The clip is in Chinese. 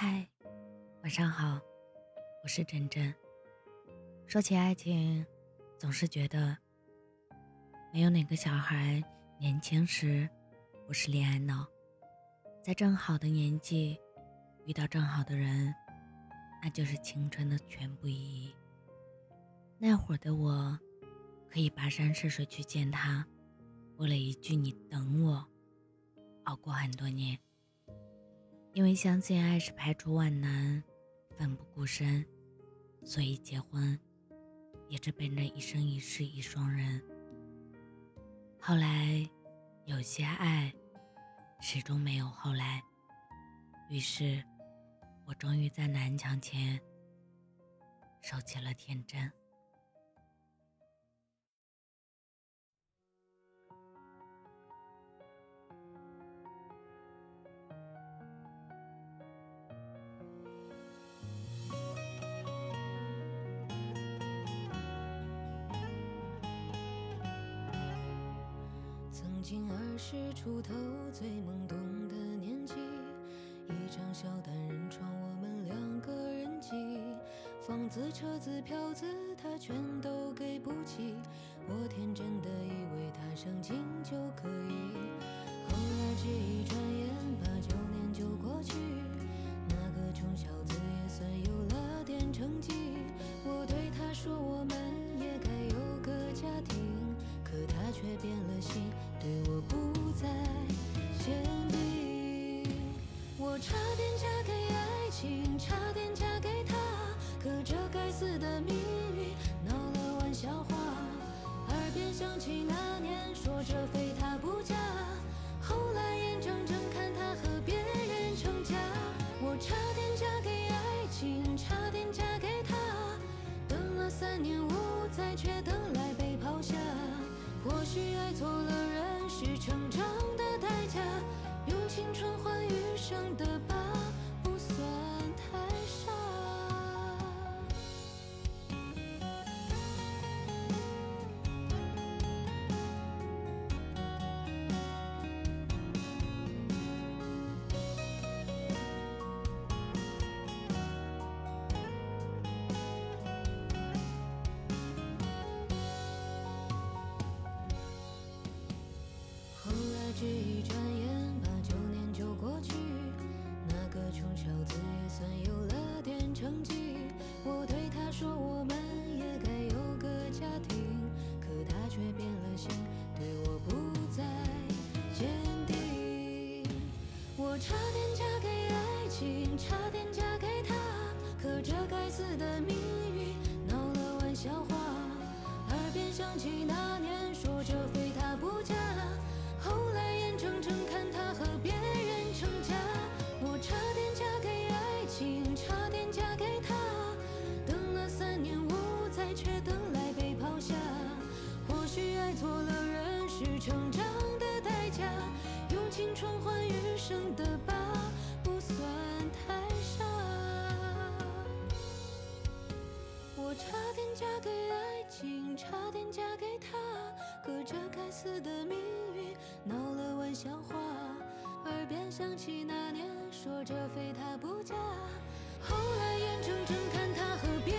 嗨，晚上好，我是真真。说起爱情，总是觉得没有哪个小孩年轻时不是恋爱脑，在正好的年纪遇到正好的人，那就是青春的全部意义。那会儿的我，可以跋山涉水去见他，为了一句“你等我”，熬过很多年。因为相信爱是排除万难、奋不顾身，所以结婚也只奔着一生一世一双人。后来，有些爱始终没有后来，于是，我终于在南墙前收起了天真。曾经二十出头最懵懂的年纪，一张小单人床，我们两个人挤，房子、车子、票子，他全都给不起。我天真的以为他上进就可以，后来只一转眼，八九年就过去。那个穷小子也算有了点成绩，我对他说我们也该有个家庭，可他却变了心。笑话。耳边响起那年说着非他不嫁，后来眼睁睁看他和别人成家。我差点嫁给爱情，差点嫁给他，等了三年五载，却等来被抛下。或许爱错了人。是成长的代价，用青春换余生的疤，耳边响起那年说着非他不嫁。后来眼睁睁看他和别人成家，我差点嫁给爱情，差点嫁给他，等了三年五载，却等来被抛下。或许爱错了人是成长的代价，用青春换余生的疤，不算太差点嫁给他，隔着该死的命运闹了玩笑话。耳边响起那年说着非他不嫁，后来眼睁睁看他和别